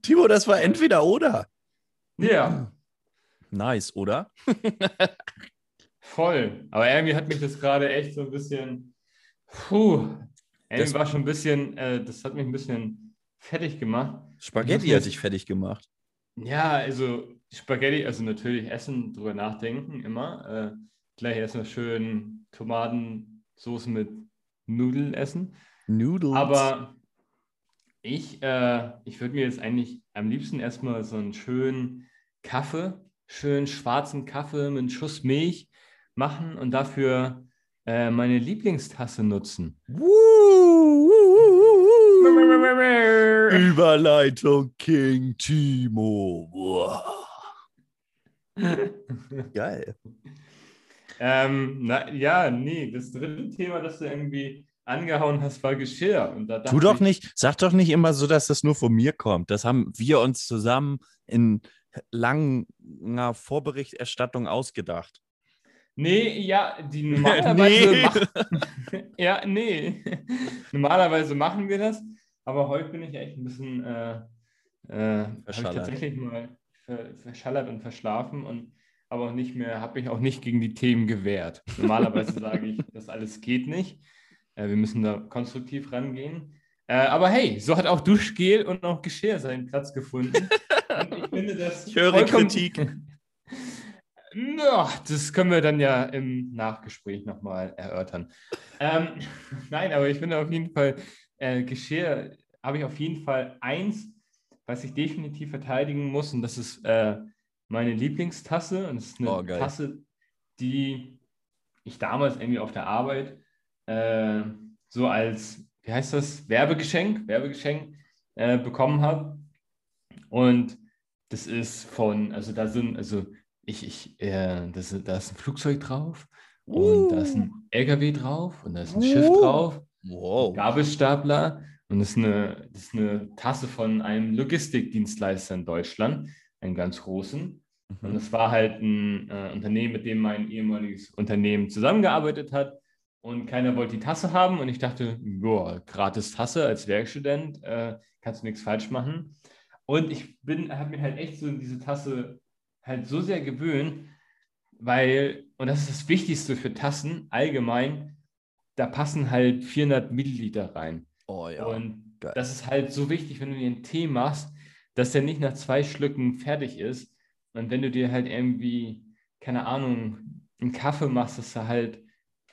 Timo, das war entweder oder. Ja. Nice, oder? Voll. Aber irgendwie hat mich das gerade echt so ein bisschen. Puh. Irgendwie Das- war schon ein bisschen. Äh, das hat mich ein bisschen fertig gemacht. Spaghetti Ich hat dich fertig gemacht. Ja, also Spaghetti, also natürlich essen, drüber nachdenken, immer. Äh, gleich erstmal schön Tomatensoße mit Nudeln essen. Noodles. Aber ich, äh, ich würde mir jetzt eigentlich am liebsten erstmal so einen schönen Kaffee, schön schwarzen Kaffee mit einem Schuss Milch machen und dafür äh, meine Lieblingstasse nutzen. Woo. Überleitung King Timo. Geil. ähm, na, ja, nee, das dritte Thema, das du irgendwie angehauen hast, war Geschirr. Tu doch ich, nicht, sag doch nicht immer so, dass das nur von mir kommt. Das haben wir uns zusammen in langer Vorberichterstattung ausgedacht. Nee, ja, die normalerweise Nee. machen. ja, nee. normalerweise machen wir das, aber heute bin ich echt ein bisschen äh, äh, ich tatsächlich mal ver verschallert und verschlafen und aber auch nicht mehr, habe mich auch nicht gegen die Themen gewehrt. Normalerweise sage ich, das alles geht nicht. Äh, wir müssen da konstruktiv rangehen. Äh, aber hey, so hat auch Duschgel und auch Geschirr seinen Platz gefunden. Und ich finde das Ich höre vollkommen- Kritik. Ja, das können wir dann ja im Nachgespräch nochmal erörtern. Ähm, nein, aber ich finde auf jeden Fall, äh, Geschirr habe ich auf jeden Fall eins, was ich definitiv verteidigen muss, und das ist äh, meine Lieblingstasse. Und das ist eine Oh. Tasse, die ich damals irgendwie auf der Arbeit äh, so als, wie heißt das, Werbegeschenk, Werbegeschenk äh, bekommen habe. Und das ist von, also da sind, also ich, ich, äh, das, da ist ein Flugzeug drauf und da ist ein LKW drauf und da ist ein Schiff Uh. drauf, Wow. Gabelstapler und das ist, eine, das ist eine Tasse von einem Logistikdienstleister in Deutschland, einem ganz großen. Und Mhm. es war halt ein äh, Unternehmen, mit dem mein ehemaliges Unternehmen zusammengearbeitet hat. Und keiner wollte die Tasse haben. Und ich dachte, boah, gratis Tasse als Werkstudent, äh, kannst du nichts falsch machen. Und ich bin, habe mir halt echt so in diese Tasse halt so sehr gewöhnt, weil, und das ist das Wichtigste für Tassen allgemein, da passen halt 400 Milliliter rein. Oh ja. Und geil. das ist halt so wichtig, wenn du dir einen Tee machst, dass der nicht nach zwei Schlücken fertig ist. Und wenn du dir halt irgendwie, keine Ahnung, einen Kaffee machst, dass da halt,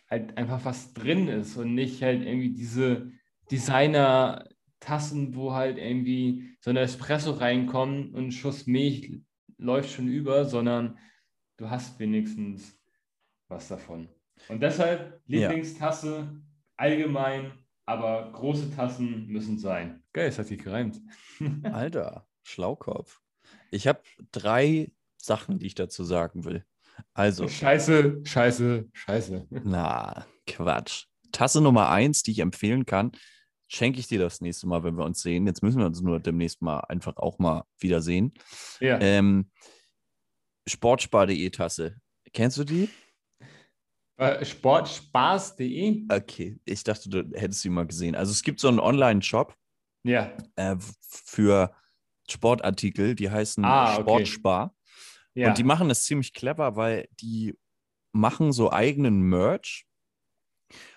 halt einfach was drin ist und nicht halt irgendwie diese Designer-Tassen, wo halt irgendwie so ein Espresso reinkommt und ein Schuss Milch läuft schon über, sondern du hast wenigstens was davon. Und deshalb Ja. Lieblingstasse allgemein, aber große Tassen müssen sein. Geil, es hat sich gereimt. Alter, Schlaukopf. Ich habe drei Sachen, die ich dazu sagen will. Also, Scheiße, scheiße, scheiße. na, Quatsch. Tasse Nummer eins, die ich empfehlen kann, schenke ich dir das nächste Mal, wenn wir uns sehen. Jetzt müssen wir uns nur demnächst mal einfach auch mal wiedersehen. Ja. Ähm, Sportspar.de Tasse. Kennst du die? Äh, Sportspaß.de? Okay, ich dachte, du hättest sie mal gesehen. Also es gibt so einen Online-Shop Ja. äh, für Sportartikel, die heißen Ah, okay. Sportspar. ja. Und die machen das ziemlich clever, weil die machen so eigenen Merch.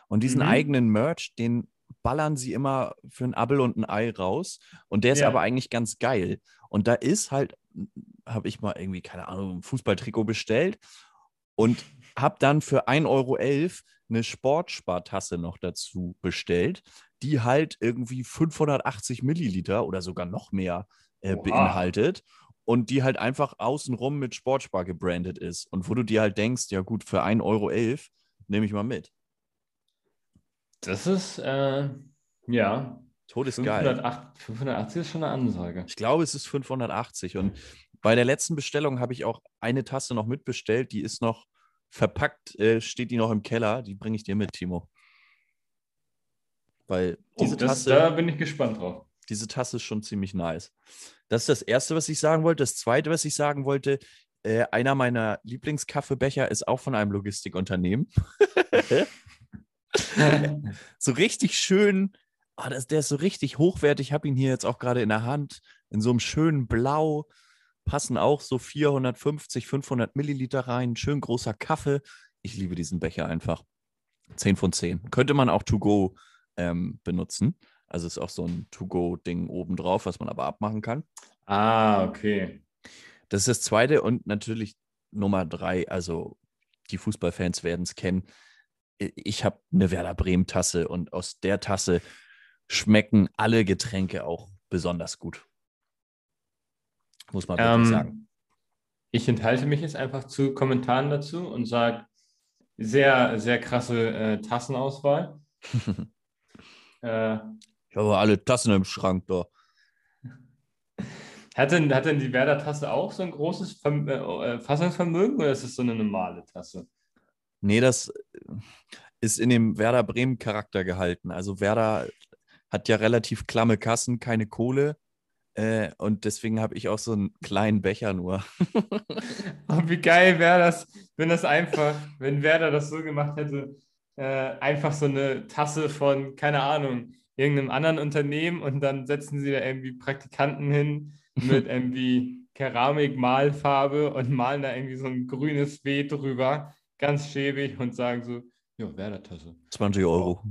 Und diesen Mhm. eigenen Merch, den ballern sie immer für ein Abel und ein Ei raus. Und der ist Ja. aber eigentlich ganz geil. Und da ist halt, habe ich mal irgendwie, keine Ahnung, ein Fußballtrikot bestellt und habe dann für 1,11 Euro eine Sportspartasse noch dazu bestellt, die halt irgendwie 580 Milliliter oder sogar noch mehr äh, beinhaltet und die halt einfach außenrum mit Sportspar gebrandet ist. Und wo du dir halt denkst, ja gut, für 1,11 Euro nehme ich mal mit. Das ist, äh, ja, Todesgeil. 508, 580 ist schon eine Ansage. Ich glaube, es ist 580. Und bei der letzten Bestellung habe ich auch eine Tasse noch mitbestellt. Die ist noch verpackt, äh, steht die noch im Keller. Die bringe ich dir mit, Timo. Weil diese oh, das, Tasse. da bin ich gespannt drauf. diese Tasse ist schon ziemlich nice. Das ist das Erste, was ich sagen wollte. Das Zweite, was ich sagen wollte, äh, einer meiner Lieblingskaffeebecher ist auch von einem Logistikunternehmen. so richtig schön, ah, das, der ist so richtig hochwertig. Ich habe ihn hier jetzt auch gerade in der Hand, in so einem schönen Blau. Passen auch so 450, 500 Milliliter rein. Schön großer Kaffee. ich liebe diesen Becher einfach. 10 von 10. Könnte man auch to go ähm, benutzen. Also ist auch so ein To-Go-Ding obendrauf, was man aber abmachen kann. Ah, okay. Das ist das zweite und natürlich Nummer drei. Also die Fußballfans werden es kennen. Ich habe eine Werder Bremen-Tasse und aus der Tasse schmecken alle Getränke auch besonders gut. Muss man wirklich ähm, sagen. Ich enthalte mich jetzt einfach zu Kommentaren dazu und sage, sehr, sehr krasse äh, Tassenauswahl. äh, ich habe alle Tassen im Schrank da. Hat denn, hat denn die Werder-Tasse auch so ein großes Verm äh, äh, Fassungsvermögen oder ist es so eine normale Tasse? Nee, das ist in dem Werder Bremen-Charakter gehalten. Also Werder hat ja relativ klamme Kassen, keine Kohle. Äh, und deswegen habe ich auch so einen kleinen Becher nur. oh, wie geil wäre das, wenn das einfach, wenn Werder das so gemacht hätte, äh, einfach so eine Tasse von, keine Ahnung, irgendeinem anderen Unternehmen und dann setzen sie da irgendwie Praktikanten hin mit irgendwie Keramik-Malfarbe und malen da irgendwie so ein grünes W drüber, ganz schäbig und sagen so, ja, Werder-Tasse. 20 Euro.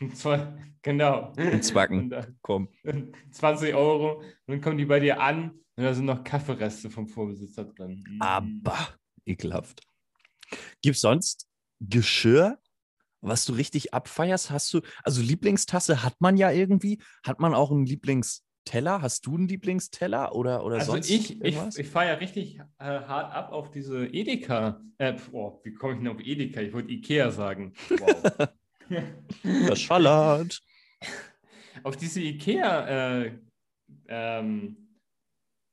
genau. In Zwacken. Dann, Komm. 20 Euro. Und dann kommen die bei dir an und da sind noch Kaffeereste vom Vorbesitzer drin. Mm. Aber ekelhaft. Gibt es sonst Geschirr, was du richtig abfeierst? Hast du, also Lieblingstasse hat man ja irgendwie. Hat man auch einen Lieblingsteller? Hast du einen Lieblingsteller oder, oder also sonst ich, irgendwas? ich, ich fahre ja richtig äh, hart ab auf diese Edeka. Äh, oh, wie komme ich denn auf Edeka? Ich wollte Ikea sagen. Wow. das schallert. Auf diese Ikea, äh, ähm,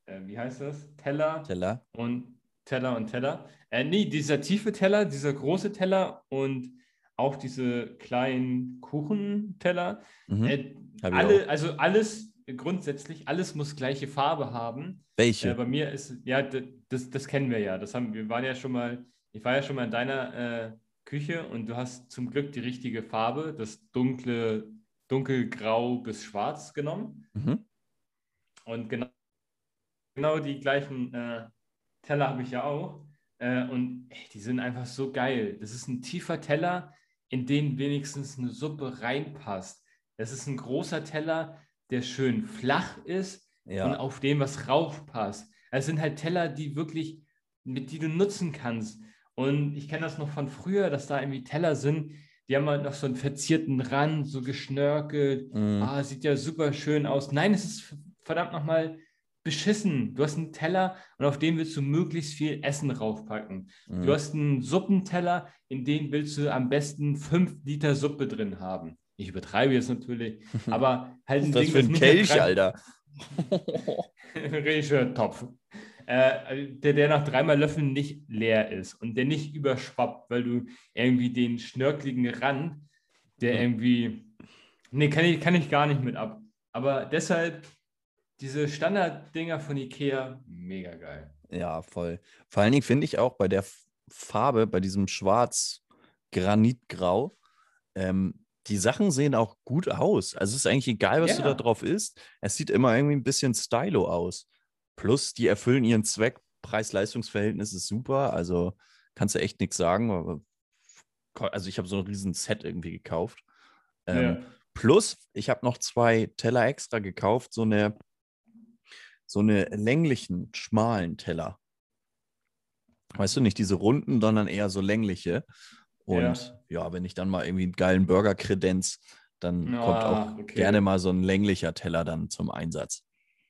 äh, wie heißt das? Teller. Teller. Und Teller und Teller. Äh, nee, dieser tiefe Teller, dieser große Teller und auch diese kleinen Kuchenteller. Mhm. Äh, alle, also alles grundsätzlich, alles muss gleiche Farbe haben. Welche? Äh, bei mir ist, ja, das, das kennen wir ja. Das haben, wir waren ja schon mal, ich war ja schon mal in deiner äh, Küche und du hast zum Glück die richtige Farbe, das dunkle, dunkelgrau bis schwarz genommen. Mhm. Und genau, genau die gleichen äh, Teller habe ich ja auch. Äh, und ey, die sind einfach so geil. Das ist ein tiefer Teller, in den wenigstens eine Suppe reinpasst. Das ist ein großer Teller, der schön flach ist ja. und auf dem was raufpasst. Es sind halt Teller, die wirklich, mit die du nutzen kannst. Und ich kenne das noch von früher, dass da irgendwie Teller sind, die haben halt noch so einen verzierten Rand, so geschnörkelt. Mm. Ah, sieht ja super schön aus. Nein, es ist verdammt nochmal beschissen. Du hast einen Teller und auf den willst du möglichst viel Essen raufpacken. Mhm. Du hast einen Suppenteller, in den willst du am besten fünf Liter Suppe drin haben. Ich übertreibe jetzt natürlich, aber halt ein das Ding, für ein Kelch, Alter. Richtig Topf. Äh, der, der nach dreimal Löffeln nicht leer ist und der nicht überschwappt, weil du irgendwie den schnörkeligen Rand, der irgendwie. Nee, kann ich, kann ich gar nicht mit ab. Aber deshalb diese Standarddinger von Ikea, mega geil. Ja, voll. Vor allen Dingen finde ich auch bei der Farbe, bei diesem Schwarz-Granitgrau, ähm, die Sachen sehen auch gut aus. Also es ist eigentlich egal, was ja. du da drauf isst. Es sieht immer irgendwie ein bisschen stylo aus. Plus, die erfüllen ihren Zweck. Preis-Leistungs-Verhältnis ist super. Also kannst du echt nichts sagen. also ich habe so ein riesen Set irgendwie gekauft. Ähm. Plus, ich habe noch zwei Teller extra gekauft. So eine so eine länglichen, schmalen Teller. Weißt du, nicht diese runden, sondern eher so längliche. Und ja, ja wenn ich dann mal irgendwie einen geilen Burger kredenz, dann oh, kommt auch okay. gerne mal so ein länglicher Teller dann zum Einsatz.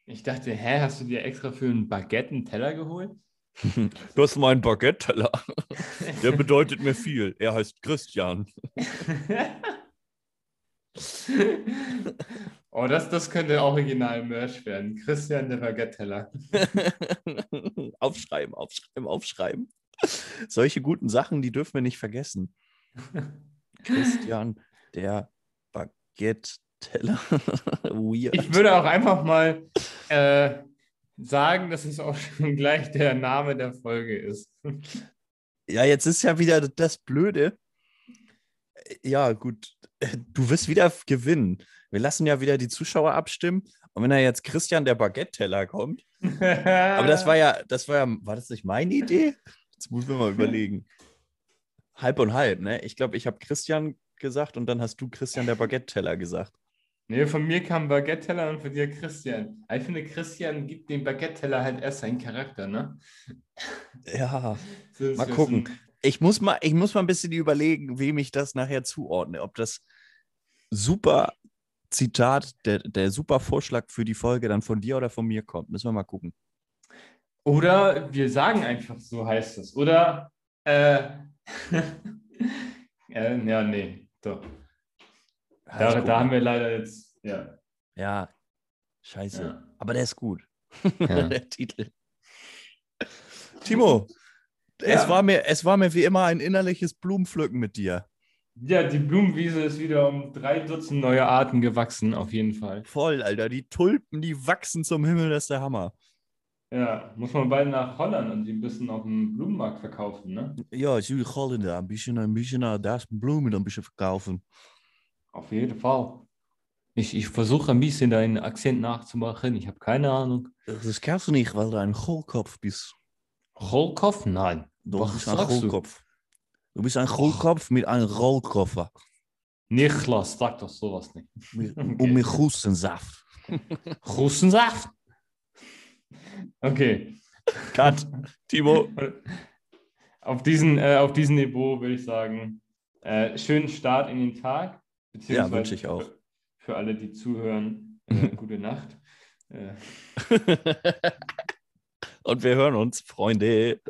Ich dachte, hä, hast du dir extra für einen Baguette einen Teller geholt? Du hast meinen Baguette-Teller. Der bedeutet mir viel. Er heißt Christian. Oh, das, das könnte original Merch werden. Christian der Baguette-Teller. aufschreiben, aufschreiben, aufschreiben. Solche guten Sachen, die dürfen wir nicht vergessen. Christian der Baguette-Teller. Ich würde auch einfach mal äh, sagen, dass es auch schon gleich der Name der Folge ist. Ja, jetzt ist ja wieder das Blöde. Ja, gut. Du wirst wieder gewinnen wir lassen ja wieder die Zuschauer abstimmen. Und wenn da jetzt Christian der Baguette-Teller kommt, aber das war ja, das war ja, war das nicht meine Idee? Jetzt muss man mal überlegen. halb und halb, ne? Ich glaube, ich habe Christian gesagt und dann hast du Christian der Baguette-Teller gesagt. Nee, von mir kam Baguette-Teller und von dir Christian. Ich finde, Christian gibt dem Baguette-Teller halt erst seinen Charakter, ne? Ja, So mal gucken. ein- Ich muss mal, ich muss mal ein bisschen überlegen, wem ich das nachher zuordne. Ob das super Zitat, der, der super Vorschlag für die Folge dann von dir oder von mir kommt. Müssen wir mal gucken. Oder wir sagen einfach, so heißt es. Oder, äh, äh ja, nee, doch. Da, da haben wir leider jetzt, ja. Ja, scheiße. ja. Aber der ist gut. Ja. der Titel. Timo, es, Ja. war mir, es war mir wie immer ein innerliches Blumenpflücken mit dir. Ja, die Blumenwiese ist wieder um drei Dutzend neue Arten gewachsen, auf jeden Fall. Voll, Alter. Die Tulpen, die wachsen zum Himmel, das ist der Hammer. Ja, muss man bald nach Holland und die ein bisschen auf dem Blumenmarkt verkaufen, ne? Ja, ich will Holländer ein bisschen, ein bisschen das Blumen ein bisschen verkaufen. Auf jeden Fall. Ich, ich versuche ein bisschen deinen Akzent nachzumachen. Ich habe keine Ahnung. Das kannst du nicht, weil du ein Hohlkopf bist. Rollkopf? Nein. Du Was bist ein sagst du? Hohlkopf. Du bist ein Hohlkopf mit einem Rollkoffer. Niklas, sag doch sowas nicht. Okay. Und mit Hustensaft. Russensaft. Okay. Cut. Timo. Auf diesen, äh, auf diesem Niveau würde ich sagen, äh, schönen Start in den Tag. beziehungsweise wünsche ich auch. Für, für alle, die zuhören, äh, gute Nacht. Und wir hören uns, Freunde.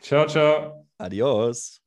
ciao, ciao. Adios.